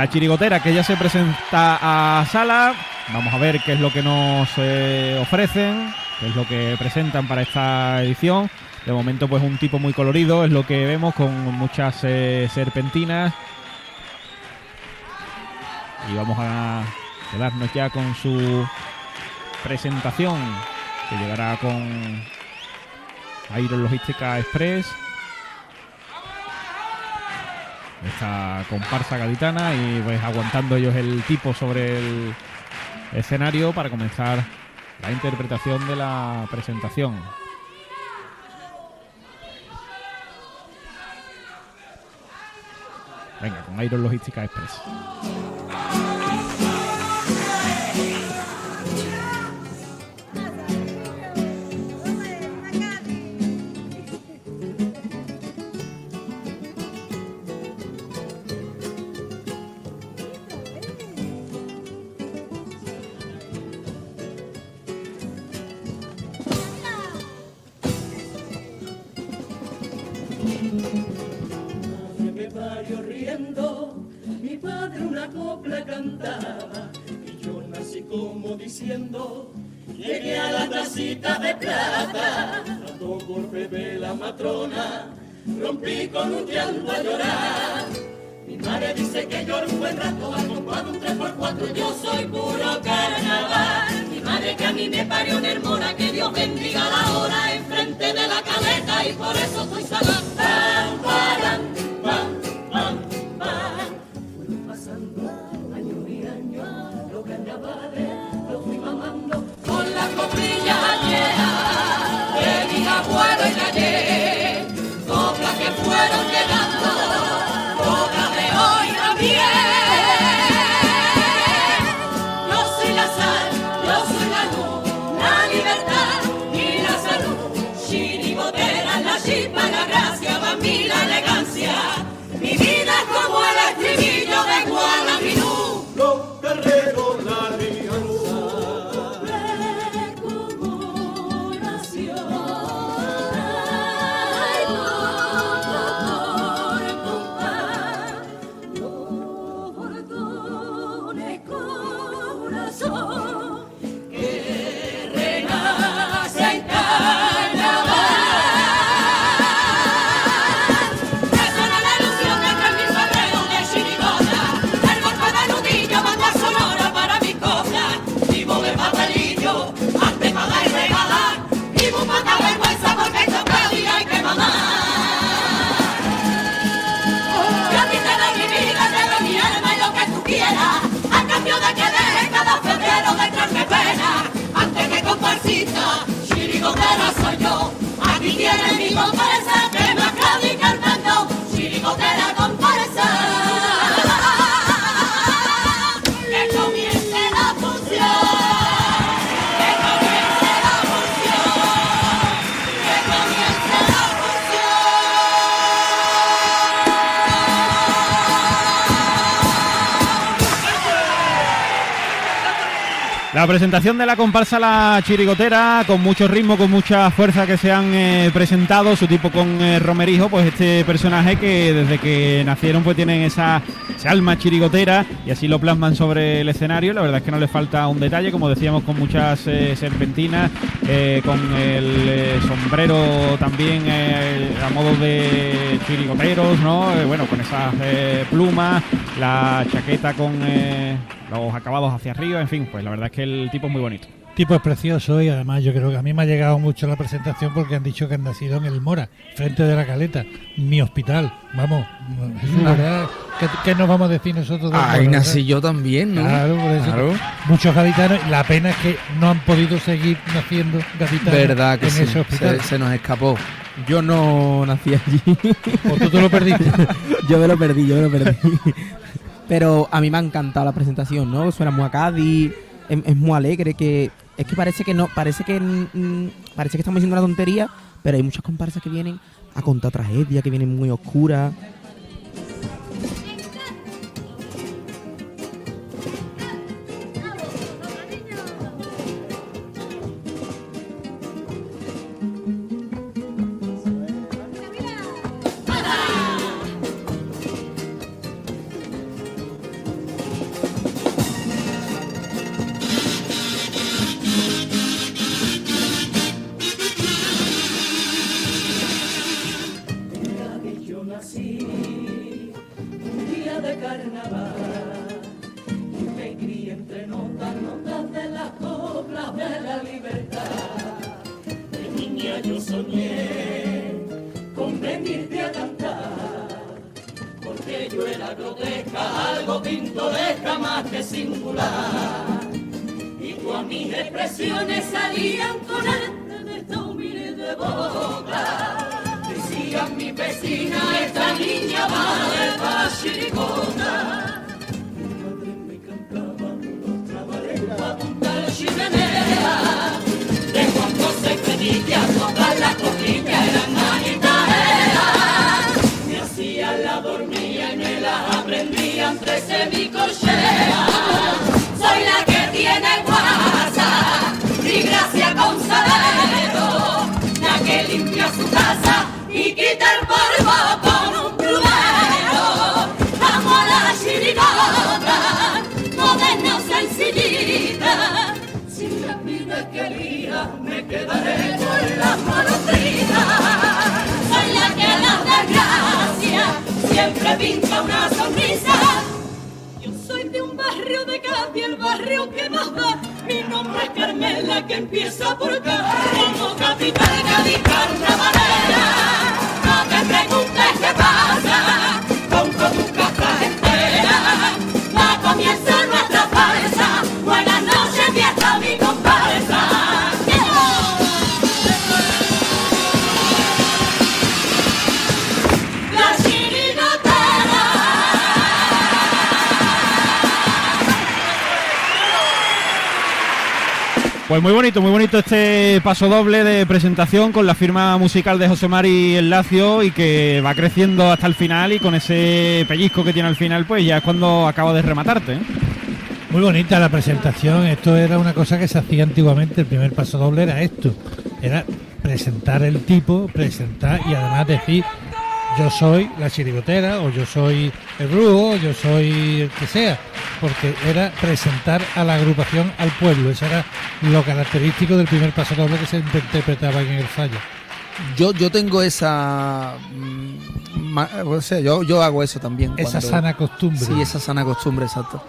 La chirigotera que ya se presenta a sala. Vamos a ver qué es lo que nos eh, ofrecen, qué es lo que presentan para esta edición. De momento, pues un tipo muy colorido es lo que vemos con muchas eh, serpentinas. Y vamos a quedarnos ya con su presentación que llegará con Iron Logística Express esta comparsa gaditana y pues aguantando ellos el tipo sobre el escenario para comenzar la interpretación de la presentación. Venga, con Iron Logística Express. Mi padre una copla cantaba, y yo nací como diciendo, llegué a la tacita de plata, trató por bebé la matrona, rompí con un llanto a llorar. Mi madre dice que lloro un buen rato, al compás de un 3x4, yo soy puro carnaval. Mi madre que a mí me parió en hermona, que Dios bendiga la hora enfrente de la caleta, y por eso estoy salada. Gracia, La presentación de la comparsa La Chirigotera, con mucho ritmo, con mucha fuerza que se han eh, presentado, su tipo con eh, Romerijo, pues este personaje que desde que nacieron pues tienen esa, alma chirigotera y así lo plasman sobre el escenario. La verdad es que no le falta un detalle, como decíamos, con muchas eh, serpentinas, con el sombrero también a modo de chirigoteros, ¿no? Bueno, con esas plumas, la chaqueta con los acabados hacia arriba, en fin, pues la verdad es que el tipo es muy bonito. tipo es precioso y además yo creo que a mí me ha llegado mucho la presentación porque han dicho que han nacido en el Mora, frente de la Caleta, mi hospital. Vamos, es verdad. ¿Qué, qué nos vamos a decir nosotros? del Ahí nací yo también, ¿no? Claro, por eso. Claro. Muchos gaditanos, la pena es que no han podido seguir naciendo gaditanos Verdad que en sí. ese hospital. Se, se nos escapó. Yo no nací allí. O tú te lo perdiste. yo me lo perdí, yo me lo perdí. Pero a mí me ha encantado la presentación, ¿no? Suena muy a es, muy alegre, que es que parece que no, parece que mm, parece que estamos diciendo una tontería, pero hay muchas comparsas que vienen a contar tragedia, que vienen muy oscuras. Carnaval. Y me crié entre notas, notas de las coplas de la libertad. De niña yo soñé con venirte a cantar. Porque yo era grotesca, algo pintoresca más que singular. Y tú mis expresiones salían con arte de esta humilde boca. Mi vecina, esta niña va de pachiricota. Mi madre me cantaba los trabalenguas punta de chimenea. De Juan José Benítez a todas las costillas eran agitadas. Me hacía la dormía y me la aprendía entre. Soy siempre pinta una sonrisa. Yo soy de un barrio de Cádiz, el barrio que más da. Mi nombre es Carmela, que empieza por acá. Como capital Cádiz carnavalera. No te preguntes qué pasa, compro tu casa entera. Ya comienza Pues muy bonito, muy bonito este paso doble de presentación con la firma musical de José Mari El Lacio y que va creciendo hasta el final y con ese pellizco que tiene al final, pues ya es cuando acaba de rematarte. ¿eh? Muy bonita la presentación. Esto era una cosa que se hacía antiguamente. El primer paso doble era esto. Era presentar el tipo, presentar y además decir yo soy la chirigotera o yo soy el brujo o yo soy el que sea. Porque era presentar a la agrupación al pueblo. Eso era lo característico del primer paso doble que se interpretaba en el fallo. Yo, yo tengo esa. mm, o sea, yo, yo hago eso también. Esa cuando- sana costumbre. Sí, esa sana costumbre, exacto.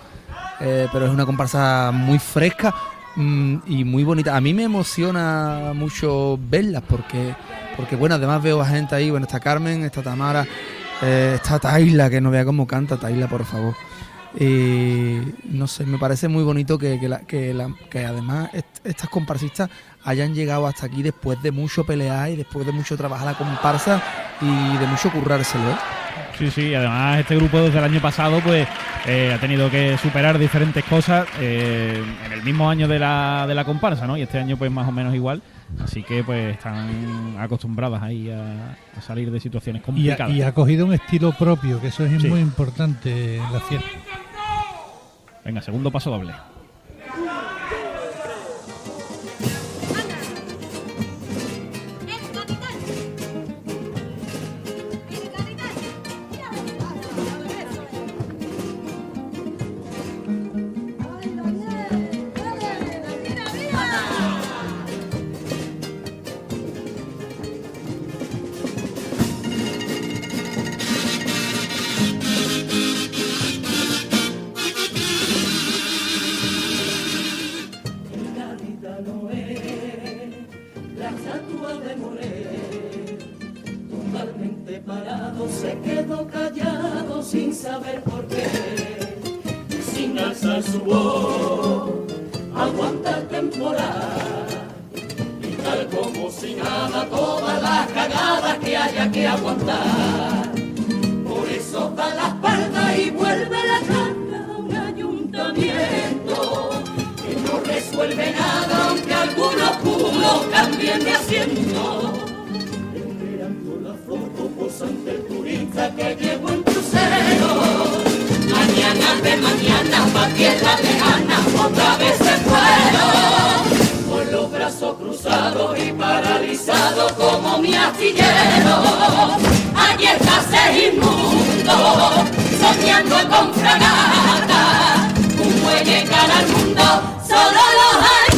Eh, pero es una comparsa muy fresca mm, y muy bonita. A mí me emociona mucho verlas porque, porque bueno, además veo a gente ahí. Bueno, está Carmen, está Tamara, eh, está Taila, que no vea cómo canta Taila, por favor. Y no sé, me parece muy bonito que, que, la- que, además est- estas comparsistas hayan llegado hasta aquí después de mucho pelear y después de mucho trabajar la comparsa y de mucho currárselo. ¿eh? Sí, sí, además este grupo desde el año pasado pues eh, ha tenido que superar diferentes cosas eh, en el mismo año de la, de la comparsa, ¿no? Y este año pues más o menos igual, así que pues están acostumbradas ahí a, a salir de situaciones Y ha, complicadas. y ha cogido un estilo propio, que eso es Sí. muy importante en la fiesta. Venga, segundo paso doble. No resuelve nada aunque algunos culos cambien de asiento. Esperando la foto posante el turista que llegó en crucero. Mañana de mañana pa' tierra lejana otra vez se fueron. Con los brazos cruzados y paralizados como mi astillero. Allí está Segismundo, soñando con fragata. Un muelle cara al mundo, solo los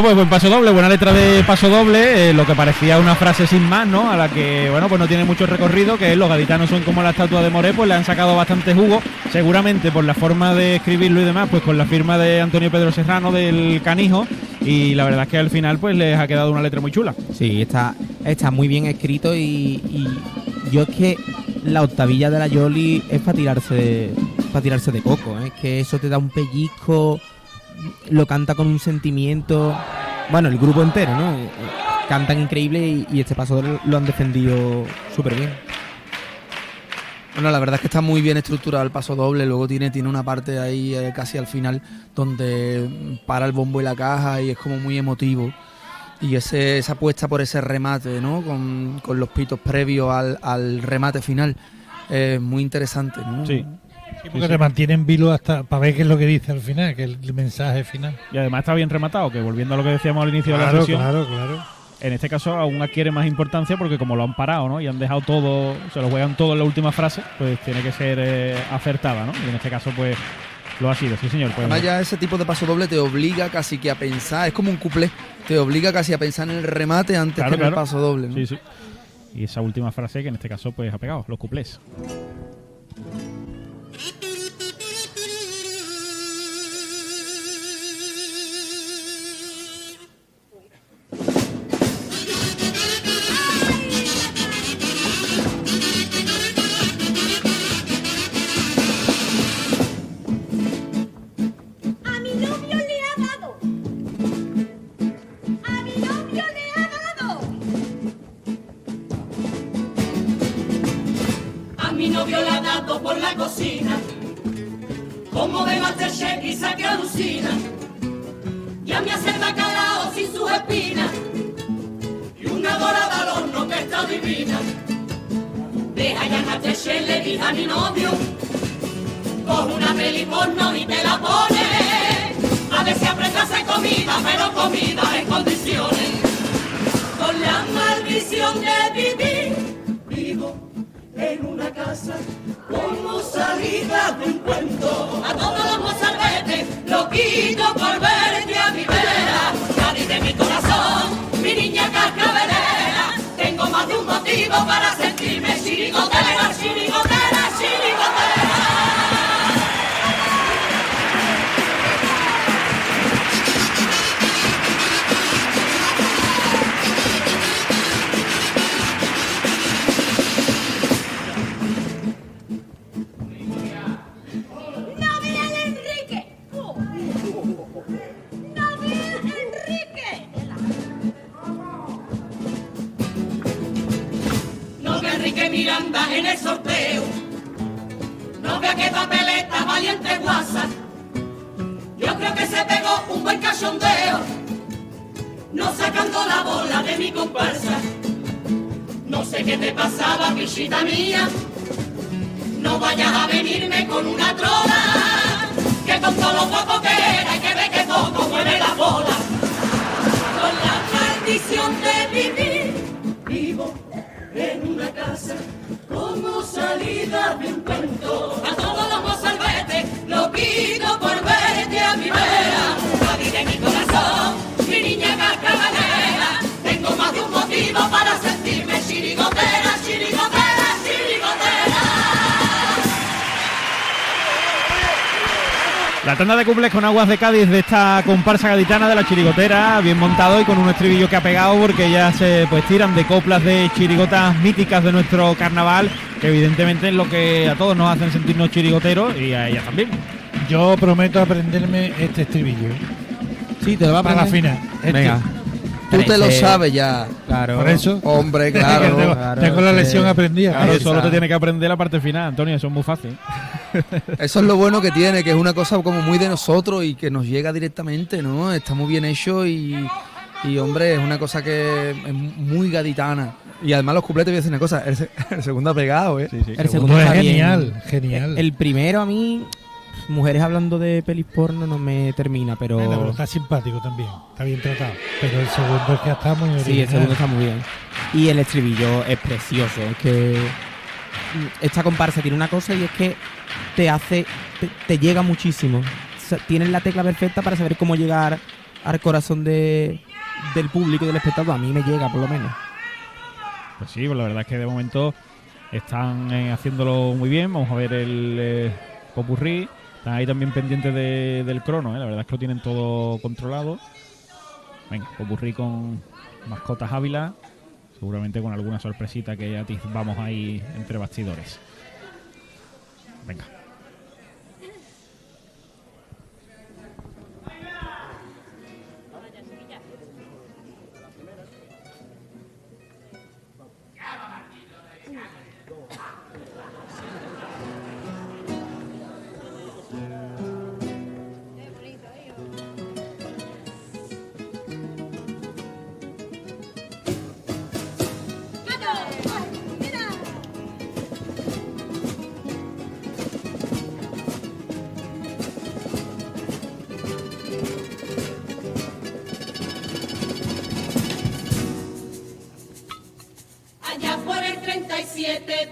Pues buen paso doble, buena letra de paso doble, eh, lo que parecía una frase sin más, ¿no? A la que, bueno, pues no tiene mucho recorrido, que los gaditanos son como la estatua de Moré, pues le han sacado bastante jugo, seguramente por la forma de escribirlo y demás, pues con la firma de Antonio Pedro Serrano del Canijo, y la verdad es que al final pues les ha quedado una letra muy chula. Sí, está, está muy bien escrito y, y yo es que la octavilla de la Yoli es para tirarse, para tirarse de coco, ¿eh? es que eso te da un pellizco, lo canta con un sentimiento, bueno, el grupo entero, ¿no? Eh, Cantan increíble y, y este paso lo han defendido súper bien. Bueno, la verdad es que está muy bien estructurado el paso doble. Luego tiene, tiene una parte ahí eh, casi al final donde para el bombo y la caja y es como muy emotivo. Y ese, esa apuesta por ese remate, ¿no? Con, con los pitos previos al, al remate final. Es muy interesante, ¿no? Sí. Sí, porque te mantiene en vilo hasta para ver qué es lo que dice al final, que es el mensaje final. Y además está bien rematado, que volviendo a lo que decíamos al inicio de la sesión, claro, claro. en este caso aún adquiere más importancia porque como lo han parado, ¿no? Y han dejado todo, se lo juegan todo en la última frase, pues tiene que ser eh, acertada, ¿no? Y en este caso, pues lo ha sido, sí señor. Pues, Además ya ese tipo de paso doble te obliga casi que a pensar, es como un cuplé, te obliga casi a pensar en el remate antes Claro, que en el paso doble. ¿no? Sí, sí. Y esa última frase que en este caso pues ha pegado, los cuplés. Masterchef, le dije a mi novio, coge una peli porno y te la pone. A ver si aprende a hacer comida, pero comida en condiciones. Con la maldición de vivir, vivo en una casa como salida de un cuento. A todos los mozalbetes lo quito por verte a mi vera. Cádiz de mi corazón, mi niña cascabelera. Tengo más de un motivo para sentirme chirigotera, chirigotera. Miranda en el sorteo. No vea qué papeleta valiente guasa. Yo creo que se pegó un buen cachondeo. No sacando la bola de mi comparsa. No sé qué te pasaba, pichita mía. No vayas a venirme con una trola. Que con todo lo poco que era y que ve que poco mueve la bola. Con la maldición de vivir salida de un cuento. A todos los mozalbetes lo pido por verte a mi vera. De mi corazón, mi niña cascabalera. Tengo más de un motivo para sentirme La tanda de cumples con aguas de Cádiz de esta comparsa gaditana de la chirigotera, bien montado y con un estribillo que ha pegado porque ya se pues tiran de coplas de chirigotas míticas de nuestro carnaval, que evidentemente es lo que a todos nos hacen sentirnos chirigoteros y a ellas también. Yo prometo aprenderme este estribillo. Sí, te lo va a Para la final. Este. Venga. Tú te lo sabes ya. Claro. Por eso. Hombre, tengo, claro. tengo la que- lección aprendida. Claro, solo te tiene que aprender la parte final, Antonio, eso es muy fácil. Eso es lo bueno que tiene, que es una cosa como muy de nosotros y que nos llega directamente, ¿no? Está muy bien hecho y, y, hombre, es una cosa que es muy gaditana. Y además los cupletes, voy a decir una cosa, el, se- el segundo ha pegado, ¿eh? Sí, sí. El segundo segundo es bien. genial, genial. El primero a mí, mujeres hablando de pelis porno no me termina, pero... Bueno, pero está simpático también, está bien tratado. Pero el segundo es que está muy Sí, el segundo está muy bien. Y el estribillo es precioso. Es que mm, esta comparsa tiene una cosa y es que te hace, te, te llega muchísimo. O sea, tienes la tecla perfecta para saber cómo llegar al corazón de, del público y del espectador. A mí me llega, por lo menos. Pues sí, pues la verdad es que de momento están eh, haciéndolo muy bien. Vamos a ver el eh, popurrí. Están ahí también pendientes de- del crono, ¿eh? la verdad es que lo tienen todo controlado. Venga, popurrí con mascotas Ávila. Seguramente con alguna sorpresita que ya vamos ahí entre bastidores. Venga.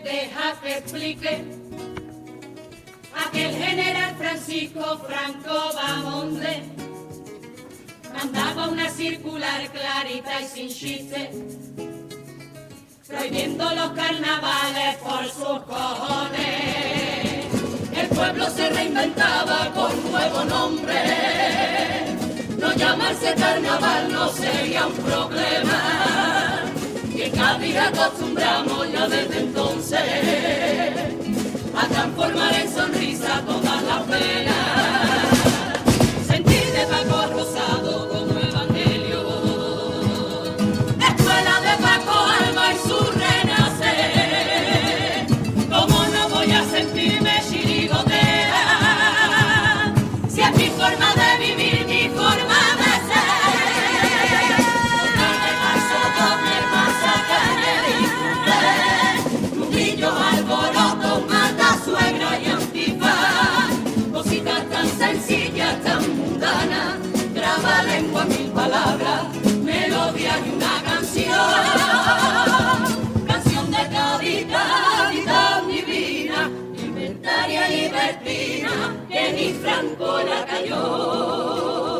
Deja que explique aquel general Francisco Franco Bamonde mandaba una circular clarita y sin chiste prohibiendo los carnavales por sus cojones. El pueblo se reinventaba con nuevo nombre. No llamarse carnaval no sería un problema. Y en Cádiz acostumbramos ya desde entonces a transformar en sonrisa todas las penas. Melodía y una canción. Canción de Cádiz, Cádiz divina, libertaria, libertina, que ni Franco la cayó.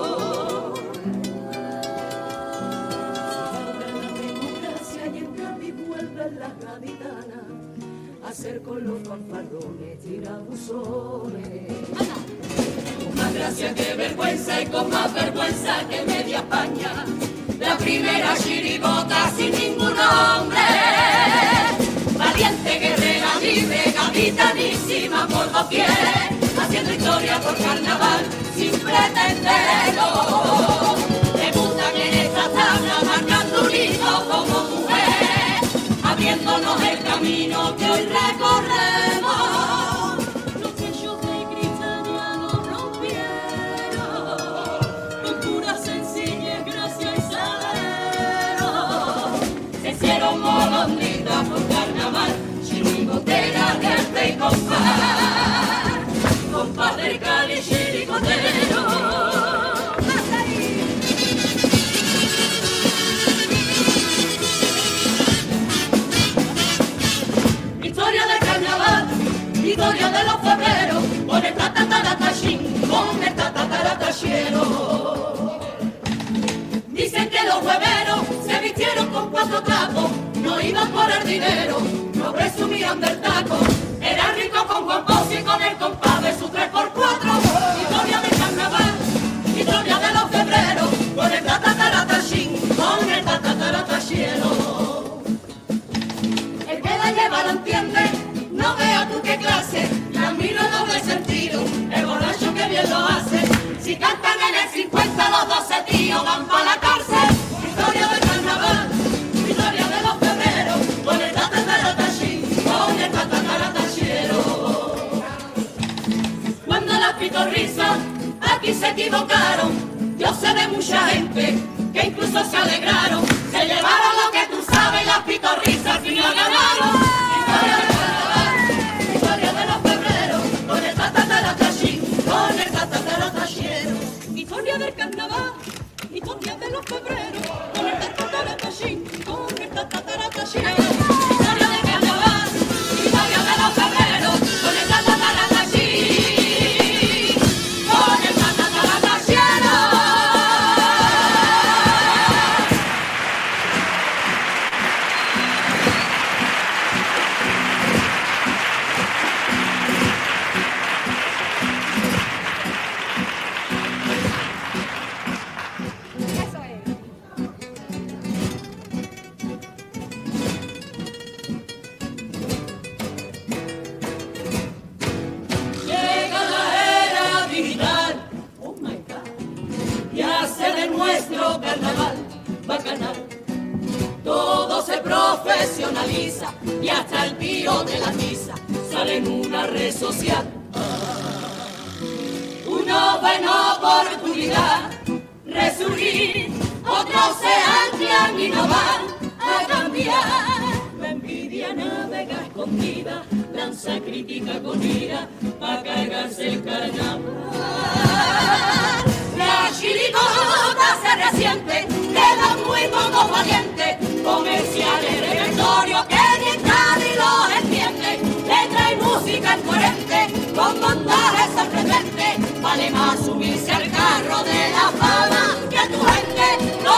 democracia y en Cádiz vuelve la gaditana a hacer con los fanfarrones tirabuzones. Con más gracia que vergüenza y con más vergüenza que media España. Primera chirigota sin ningún nombre. Valiente, guerrera, libre, capitanísima por doquier. Haciendo historia por carnaval sin pretenderlo. Debuta que en esta tabla marcando un como mujer. Abriéndonos el camino que hoy recorremos. Dicen que los hueveros se vistieron con cuatro trapos, no iban por el dinero, no presumían del taco. Era rico con Bosch y con el compadre su 3x4. Historia del carnaval, historia de los febreros, con el tatataratachín, con el tatataratachero. El que la lleva lo entiende, no vea tú qué clase, mío van para la cárcel. Historia del carnaval, historia de los ferreros, con el tata taratachí, con el tata taratachero. Cuando las pitorrizas aquí se equivocaron, yo sé de mucha gente que incluso se alegraron, se llevaron lo que tú sabes, las pitorrizas. 10 de los febreros, con el tatataratashi, con el tatataratashi. van y no van a cambiar. La envidia navega escondida, lanza crítica con ira, pa' cargarse el carnaval. La chirigota se resiente, quedan muy pocos valientes, comerciales repertorio que ni nadie los entiende. Letra y música incoherente, con montajes sorprendentes, vale más subirse al carro de la fama que a tu gente. No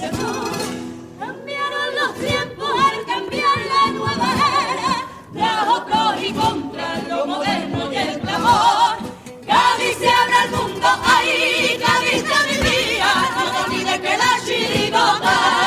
Cambiaron los tiempos al cambiar la nueva era, Trajo con y contra lo moderno y el clamor, Cavi se abre el mundo ahí, Cabisa vivía, no olviden que la chiribota.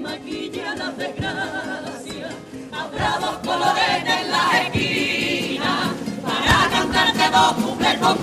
maquilla las desgracias, a bravos colores en las esquinas, para cantarte dos cumples con